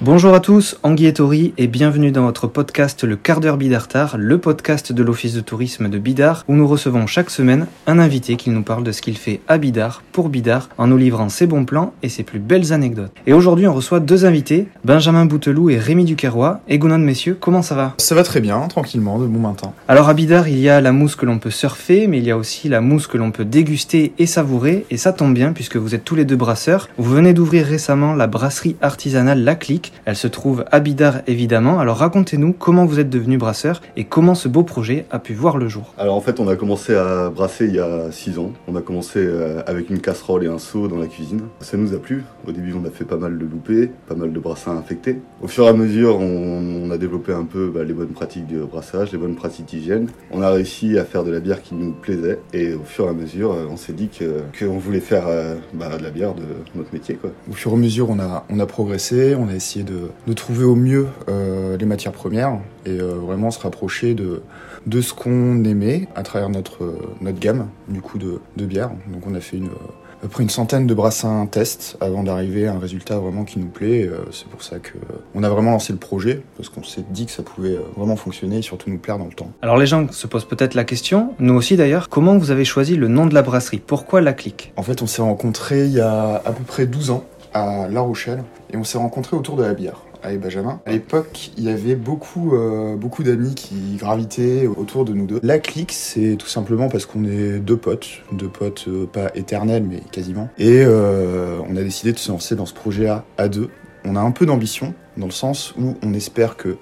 Bonjour à tous, Anguille et Tori et bienvenue dans votre podcast Le quart d'heure Bidartar, le podcast de l'Office de tourisme de Bidar où nous recevons chaque semaine un invité qui nous parle de ce qu'il fait à Bidar pour Bidar en nous livrant ses bons plans et ses plus belles anecdotes. Et aujourd'hui on reçoit deux invités, Benjamin Bouteloup et Rémi Duquerrois. Et Gounon messieurs, comment ça va? Ça va très bien, tranquillement, de bon matin. Alors à Bidar il y a la mousse que l'on peut surfer mais il y a aussi la mousse que l'on peut déguster et savourer et ça tombe bien puisque vous êtes tous les deux brasseurs. Vous venez d'ouvrir récemment la brasserie artisanale La Clique elle se trouve à Bidar évidemment. Alors racontez-nous comment vous êtes devenu brasseur et comment ce beau projet a pu voir le jour. Alors en fait on a commencé à brasser il y a 6 ans. On a commencé euh, avec une casserole et un seau dans la cuisine. Ça nous a plu. Au début on a fait pas mal de loupés, pas mal de brassins infectés. Au fur et à mesure on, a développé un peu bah, les bonnes pratiques de brassage, les bonnes pratiques d'hygiène. On a réussi à faire de la bière qui nous plaisait et au fur et à mesure euh, on s'est dit qu'on voulait faire euh, bah, de la bière de notre métier. Quoi. Au fur et à mesure on a, on a progressé, on a essayé de, trouver au mieux euh, les matières premières et euh, vraiment se rapprocher de, de ce qu'on aimait à travers notre, notre gamme du coup de, de bière. Donc on a fait une, à peu près une centaine de brassins test avant d'arriver à un résultat vraiment qui nous plaît. Euh, c'est pour ça que on a vraiment lancé le projet parce qu'on s'est dit que ça pouvait vraiment fonctionner et surtout nous plaire dans le temps. Alors les gens se posent peut-être la question, nous aussi d'ailleurs, comment vous avez choisi le nom de la brasserie? Pourquoi la clique? En fait, on s'est rencontrés il y a à peu près 12 ans à La Rochelle et on s'est rencontrés autour de la bière avec Benjamin. À l'époque, il y avait beaucoup, euh, beaucoup d'amis qui gravitaient autour de nous deux. La clique, c'est tout simplement parce qu'on est deux potes, deux potes euh, pas éternels mais quasiment. Et euh, on a décidé de se lancer dans ce projet à, à deux. On a un peu d'ambition dans le sens où on espère que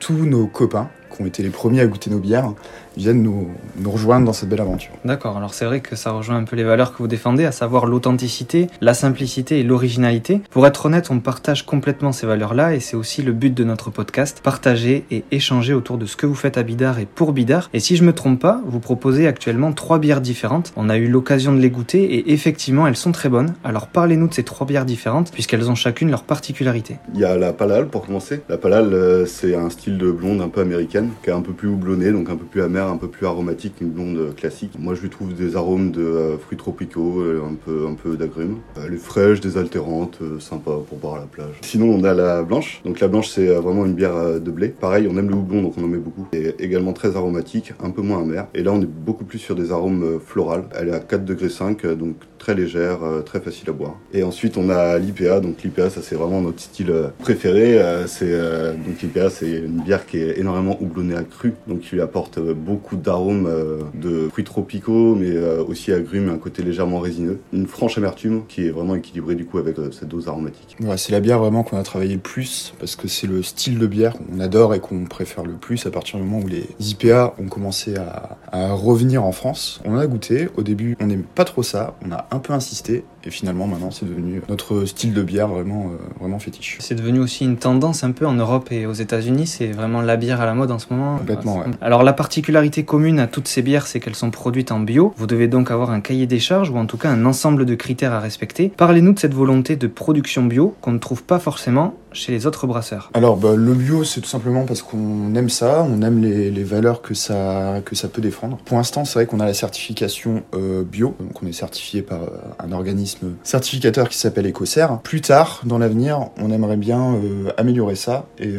tous nos copains qui ont été les premiers à goûter nos bières viennent nous, nous rejoindre dans cette belle aventure. D'accord, alors c'est vrai que ça rejoint un peu les valeurs que vous défendez, à savoir l'authenticité, la simplicité et l'originalité. Pour être honnête, on partage complètement ces valeurs-là et c'est aussi le but de notre podcast, partager et échanger autour de ce que vous faites à Bidar et pour Bidar. Et si je me trompe pas, vous proposez actuellement trois bières différentes. On a eu l'occasion de les goûter et effectivement elles sont très bonnes. Alors parlez-nous de ces trois bières différentes puisqu'elles ont chacune leur particularité. Il y a la Palal pour commencer. La Palal, euh, c'est un style de blonde un peu américaine qui est un peu plus houblonnée, donc un peu plus amer un peu plus aromatique qu'une blonde classique. Moi, je lui trouve des arômes de euh, fruits tropicaux, euh, un peu, un peu d'agrumes. Elle est fraîche, désaltérante, euh, sympa pour boire à la plage. Sinon, on a la blanche. Donc la blanche, c'est vraiment une bière de blé. Pareil, on aime le houblon, donc on en met beaucoup. Et également très aromatique, un peu moins amer. Et là, on est beaucoup plus sur des arômes florales. Elle est à 4 degrés 5, donc très légère, très facile à boire. Et ensuite, on a l'IPA. Donc l'IPA, ça c'est vraiment notre style préféré. C'est donc l'IPA, c'est une bière qui est énormément houblonnée à cru, donc qui lui apporte beaucoup d'arômes arôme euh, de fruits tropicaux, mais euh, aussi agrumes et un côté légèrement résineux. Une franche amertume qui est vraiment équilibrée du coup avec euh, cette dose aromatique. Ouais, c'est la bière vraiment qu'on a travaillé le plus parce que c'est le style de bière qu'on adore et qu'on préfère le plus à partir du moment où les IPA ont commencé à, à revenir en France. On a goûté. Au début, on n'aime pas trop ça. On a un peu insisté et finalement, maintenant, c'est devenu notre style de bière vraiment, vraiment fétiche. C'est devenu aussi une tendance un peu en Europe et aux États-Unis. C'est vraiment la bière à la mode en ce moment. Complètement, ouais. Alors, la particularité commune à toutes ces bières, c'est qu'elles sont produites en bio. Vous devez donc avoir un cahier des charges ou en tout cas un ensemble de critères à respecter. Parlez-nous de cette volonté de production bio qu'on ne trouve pas forcément chez les autres brasseurs Alors bah, le bio c'est tout simplement parce qu'on aime ça, on aime les, valeurs que ça, que ça peut défendre. Pour l'instant c'est vrai qu'on a la certification euh, bio, donc on est certifié par euh, un organisme certificateur qui s'appelle Ecocer. Plus tard dans l'avenir on aimerait bien euh, améliorer ça et,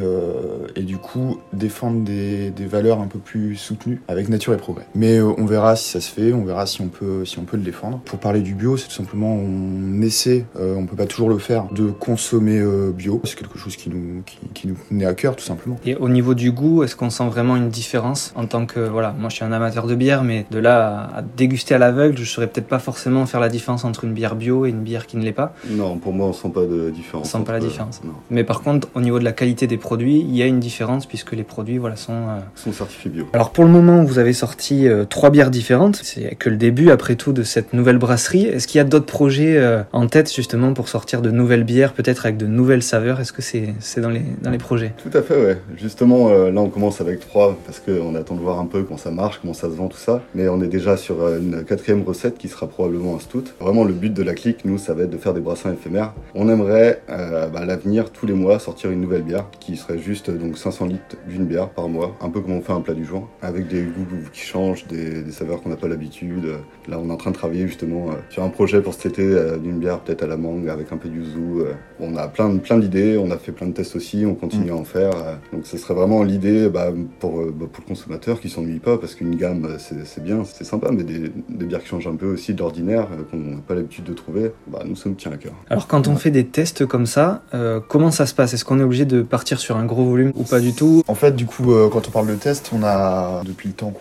du coup défendre des, des, valeurs un peu plus soutenues avec nature et progrès. Mais on verra si ça se fait, on verra si on peut, si on peut le défendre. Pour parler du bio c'est tout simplement on essaie, on peut pas toujours le faire, de consommer bio quelque chose qui nous, qui, qui nous tenait à cœur tout simplement. Et au niveau du goût, est-ce qu'on sent vraiment une différence en tant que, voilà, moi je suis un amateur de bière, mais de là à, déguster à l'aveugle, je saurais peut-être pas forcément faire la différence entre une bière bio et une bière qui ne l'est pas. Non, pour moi on sent pas de différence. On sent pas la différence. Mais par contre, au niveau de la qualité des produits, il y a une différence puisque les produits, voilà, sont... Euh... Sont certifiés bio. Alors pour le moment, vous avez sorti euh, trois bières différentes. C'est que le début, après tout, de cette nouvelle brasserie. Est-ce qu'il y a d'autres projets euh, en tête justement pour sortir de nouvelles bières, peut-être avec de nouvelles saveurs? Est-ce que c'est dans les, projets Tout à fait, ouais. Justement, euh, là, on commence avec trois parce qu'on attend de voir un peu comment ça marche, comment ça se vend, tout ça. Mais on est déjà sur euh, une quatrième recette qui sera probablement un stout. Vraiment, le but de la clique, nous, ça va être de faire des brassins éphémères. On aimerait, euh, bah, à l'avenir, tous les mois, sortir une nouvelle bière qui serait juste donc 500 litres d'une bière par mois, un peu comme on fait un plat du jour, avec des goûts qui changent, des, des saveurs qu'on n'a pas l'habitude. Là, on est en train de travailler justement sur un projet pour cet été d'une bière peut-être à la mangue avec un peu de yuzu. on a plein, plein d'idées on a fait plein de tests aussi, on continue à en faire. Donc ce serait vraiment l'idée bah, pour, euh, bah, pour le consommateur qui s'ennuie pas, parce qu'une gamme euh, c'est bien, c'est sympa, mais des, des bières qui changent un peu aussi de l'ordinaire, euh, qu'on n'a pas l'habitude de trouver, bah, nous ça nous tient à cœur. Alors quand on fait des tests comme ça, euh, comment ça se passe? Est-ce qu'on est obligé de partir sur un gros volume ou pas du tout? En fait, du coup, euh, quand on parle de test, on a, depuis le temps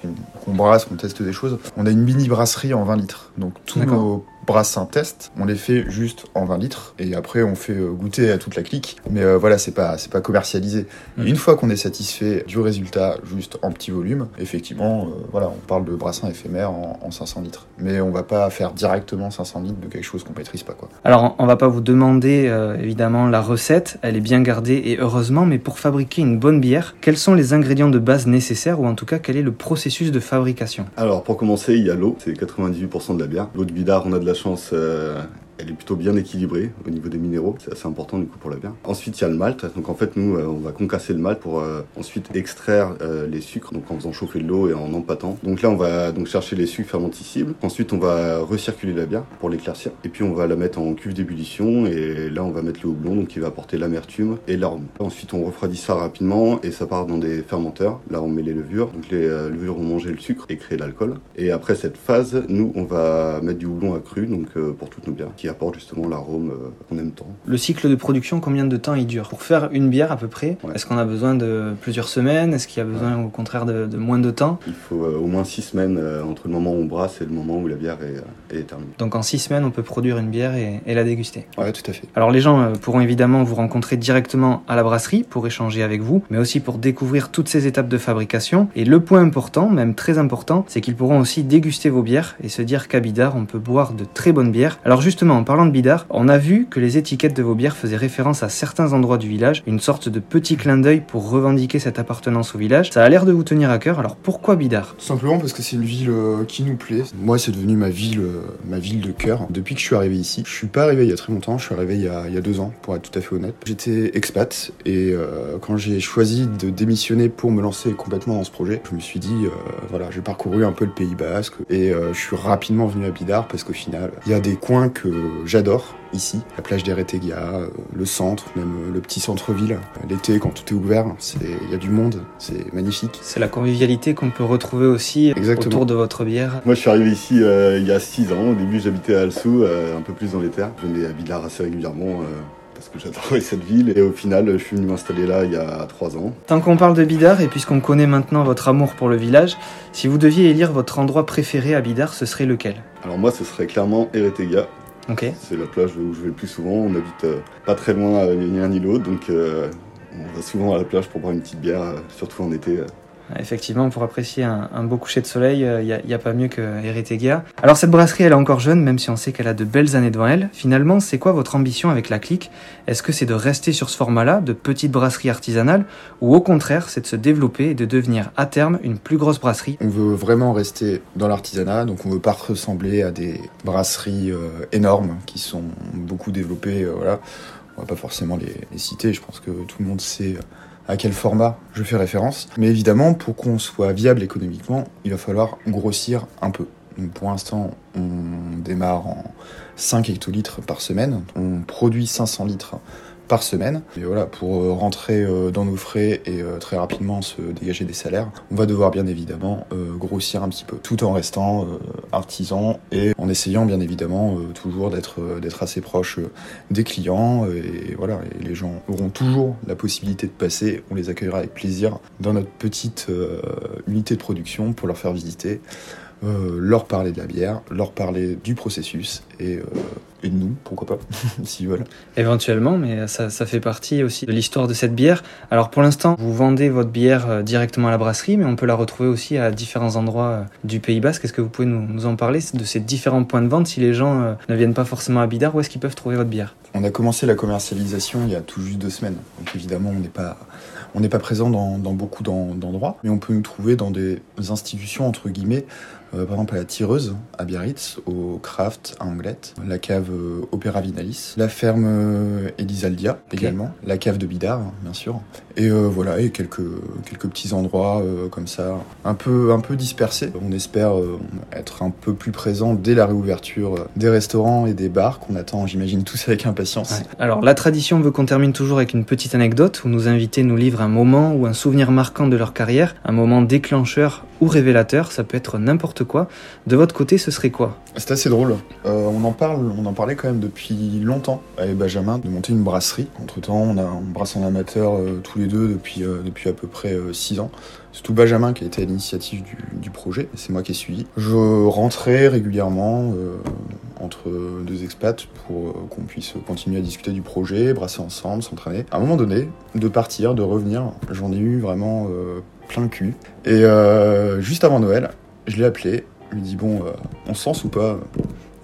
qu'on brasse, qu'on teste des choses, on a une mini brasserie en 20 litres. Donc tous D'accord. Nos brassins test, on les fait juste en 20 litres et après on fait euh, goûter à toute la clique. Mais euh, voilà, c'est pas c'est pas commercialisé. Et Une fois qu'on est satisfait du résultat, juste en petit volume, effectivement, euh, voilà, on parle de brassins éphémères en, en 500 litres. Mais on va pas faire directement 500 litres de quelque chose qu'on maîtrise pas quoi. Alors on va pas vous demander euh, évidemment la recette, elle est bien gardée et heureusement, mais pour fabriquer une bonne bière, quels sont les ingrédients de base nécessaires ou en tout cas quel est le processus de fabrication? Alors pour commencer, il y a l'eau, c'est 98% de la bière. L'eau de bidard, on a de la chance, euh, elle est plutôt bien équilibrée au niveau des minéraux, c'est assez important du coup pour la bière. Ensuite, il y a le malt, donc en fait nous, euh, on va concasser le malt pour euh, ensuite extraire euh, les sucres, donc en faisant chauffer de l'eau et en empâtant. Donc là, on va donc chercher les sucres fermenticibles. Ensuite, on va recirculer la bière pour l'éclaircir, et puis on va la mettre en cuve d'ébullition, et là, on va mettre le houblon, donc qui va apporter l'amertume et l'arôme. Ensuite, on refroidit ça rapidement, et ça part dans des fermenteurs. Là, on met les levures, donc les levures vont manger le sucre et créer l'alcool. Et après cette phase, nous, on va mettre du houblon accru, donc pour toutes nos bières, qui apporte justement l'arôme euh, qu'on aime tant. Le cycle de production, combien de temps il dure? Pour faire une bière à peu près, Ouais. est-ce qu'on a besoin de plusieurs semaines? Est-ce qu'il y a besoin au contraire de, de moins de temps? Il faut euh, au moins six semaines euh, entre le moment où on brasse et le moment où la bière est, est terminée. Donc en six semaines, on peut produire une bière et, et la déguster. Ouais, tout à fait. Alors les gens pourront évidemment vous rencontrer directement à la brasserie pour échanger avec vous, mais aussi pour découvrir toutes ces étapes de fabrication. Et le point important, même très important, c'est qu'ils pourront aussi déguster vos bières et se dire qu'à Bidar, on peut boire de très bonnes bières. Alors justement, en parlant de Bidar, on a vu que les étiquettes de vos bières faisaient référence à certains endroits du village, une sorte de petit clin d'œil pour revendiquer cette appartenance au village. Ça a l'air de vous tenir à cœur, alors pourquoi Bidar Tout simplement parce que c'est une ville euh, qui nous plaît. Moi, c'est devenu ma ville, euh, ma ville de cœur. Depuis que je suis arrivé ici, je suis pas arrivé il y a très longtemps. Je suis arrivé il y a, deux ans, pour être tout à fait honnête. J'étais expat et euh, quand j'ai choisi de démissionner pour me lancer complètement dans ce projet, je me suis dit, voilà, j'ai parcouru un peu le Pays Basque et je suis rapidement venu à Bidar parce qu'au final, il y a des coins que j'adore ici, la plage des Retegia, euh, le centre, même euh, le petit centre-ville. L'été, quand tout est ouvert, il y a du monde, c'est magnifique. C'est la convivialité qu'on peut retrouver aussi Exactement. autour de votre bière. Moi, je suis arrivé ici euh, il y a 6 ans. Au début, j'habitais à Alsou, euh, un peu plus dans les terres. Je venais à Villars assez régulièrement euh, parce que j'adorais cette ville. Et au final, je suis venu m'installer là il y a 3 ans. Tant qu'on parle de Bidar, et puisqu'on connaît maintenant votre amour pour le village, si vous deviez élire votre endroit préféré à Bidar, ce serait lequel? Alors moi, ce serait clairement Eretega. C'est la plage où je vais le plus souvent. On habite euh, pas très loin euh, ni l'un ni l'autre, donc euh, on va souvent à la plage pour boire une petite bière, surtout en été. Euh. Effectivement, pour apprécier un, beau coucher de soleil, il n'y a, pas mieux que Eretegia. Alors cette brasserie, elle est encore jeune, même si on sait qu'elle a de belles années devant elle. Finalement, c'est quoi votre ambition avec la clique? Est-ce que c'est de rester sur ce format-là, de petite brasserie artisanale, ou au contraire, c'est de se développer et de devenir à terme une plus grosse brasserie? On veut vraiment rester dans l'artisanat, donc on veut pas ressembler à des brasseries euh, énormes qui sont beaucoup développées. euh, voilà, on va pas forcément les, les citer. Je pense que tout le monde sait à quel format je fais référence. Mais évidemment, pour qu'on soit viable économiquement, il va falloir grossir un peu. Pour l'instant, on démarre en 5 hectolitres par semaine. On produit 500 litres par semaine. Et voilà, pour euh, rentrer euh, dans nos frais et euh, très rapidement se dégager des salaires, on va devoir bien évidemment grossir un petit peu, tout en restant artisan et en essayant bien évidemment toujours d'être d'être assez proche des clients. Et voilà, et les gens auront toujours la possibilité de passer. On les accueillera avec plaisir dans notre petite unité de production pour leur faire visiter. Euh, leur parler de la bière, leur parler du processus et, euh, et de nous, pourquoi pas, s'ils veulent. Éventuellement, mais ça, ça fait partie aussi de l'histoire de cette bière. Alors pour l'instant, vous vendez votre bière euh, directement à la brasserie, mais on peut la retrouver aussi à différents endroits euh, du Pays Basque. Est-ce que vous pouvez nous, nous en parler de ces différents points de vente Si les gens euh, ne viennent pas forcément à Bidar, où est-ce qu'ils peuvent trouver votre bière? On a commencé la commercialisation il y a tout juste deux semaines. Donc évidemment, on n'est pas, on n'est pas présent dans, dans beaucoup d'en- d'endroits, mais on peut nous trouver dans des institutions entre guillemets par exemple à la Tireuse à Biarritz, au Craft à Anglette, la cave Opéra Vinalis, la ferme Elisaldia également, la cave de Bidart bien sûr, et voilà et quelques quelques petits endroits comme ça, un peu un peu dispersés. On espère être un peu plus présent dès la réouverture des restaurants et des bars qu'on attend, j'imagine tous avec impatience. Alors la tradition veut qu'on termine toujours avec une petite anecdote où nos invités nous livrent un moment ou un souvenir marquant de leur carrière, un moment déclencheur ou révélateur, ça peut être n'importe quoi. De votre côté, ce serait quoi? C'est assez drôle. Euh, on en parle, on en parlait quand même depuis longtemps avec Benjamin de monter une brasserie. Entre temps, on a on brasse en amateur euh, tous les deux depuis euh, depuis à peu près 6 ans. C'est tout Benjamin qui a été à l'initiative du, projet, c'est moi qui ai suivi. Je rentrais régulièrement entre deux expats pour qu'on puisse continuer à discuter du projet, brasser ensemble, s'entraîner. À un moment donné, de partir, de revenir, j'en ai eu vraiment plein le cul. Et juste avant Noël, je l'ai appelé. Je lui ai dit Bon, euh, on se sent ou pas?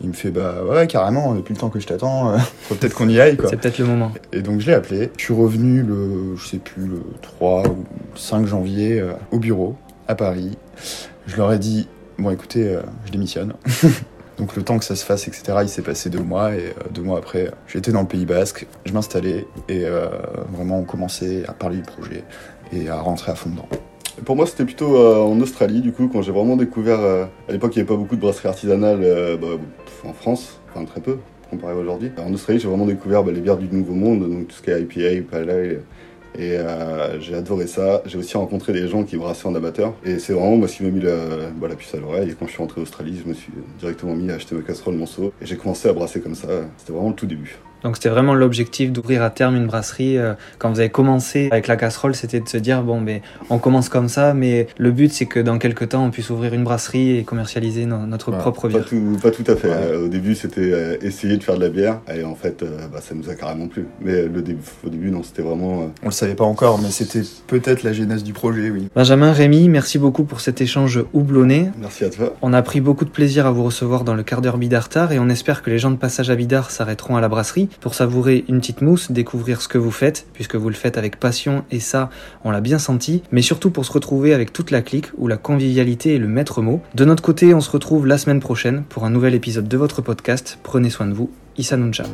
Il me fait Bah ouais, carrément, depuis le temps que je t'attends, euh, faut peut-être qu'on y aille. quoi. C'est peut-être le moment. Et donc je l'ai appelé. Je suis revenu le, je sais plus, le 3 ou 5 janvier au bureau, à Paris. Je leur ai dit Bon, écoutez, je démissionne. Donc le temps que ça se fasse, etc., il s'est passé deux mois et deux mois après, j'étais dans le Pays Basque, je m'installais et vraiment on commençait à parler du projet et à rentrer à fond dedans. Pour moi, c'était plutôt euh, en Australie, du coup, quand j'ai vraiment découvert. Euh, à l'époque, il n'y avait pas beaucoup de brasseries artisanales euh, bah, en France, enfin très peu, comparé à aujourd'hui. En Australie, j'ai vraiment découvert bah, les bières du Nouveau Monde, donc tout ce qui est IPA, Pale et j'ai adoré ça. J'ai aussi rencontré des gens qui brassaient en amateur. Et c'est vraiment moi, qui m'a mis la, bah, la puce à l'oreille. Et quand je suis rentré en Australie, je me suis directement mis à acheter ma casserole, mon seau. Et j'ai commencé à brasser comme ça. C'était vraiment le tout début. Donc c'était vraiment l'objectif d'ouvrir à terme une brasserie. Euh, quand vous avez commencé avec la casserole, c'était de se dire bon ben on commence comme ça, mais le but c'est que dans quelques temps on puisse ouvrir une brasserie et commercialiser notre propre bière. Pas tout, pas tout à fait. Euh, au début c'était euh, essayer de faire de la bière et en fait bah, ça nous a carrément plu. Mais le début, au début non c'était vraiment. On le savait pas encore, mais c'était peut-être la genèse du projet, oui. Benjamin, Rémi, merci beaucoup pour cet échange houblonné. Merci à toi. On a pris beaucoup de plaisir à vous recevoir dans le quart d'heure Bidartar et on espère que les gens de passage à Bidart s'arrêteront à la brasserie pour savourer une petite mousse, découvrir ce que vous faites, puisque vous le faites avec passion, et ça, on l'a bien senti, mais surtout pour se retrouver avec toute la clique, où la convivialité est le maître mot. De notre côté, on se retrouve la semaine prochaine pour un nouvel épisode de votre podcast. Prenez soin de vous. Issa Nuncha.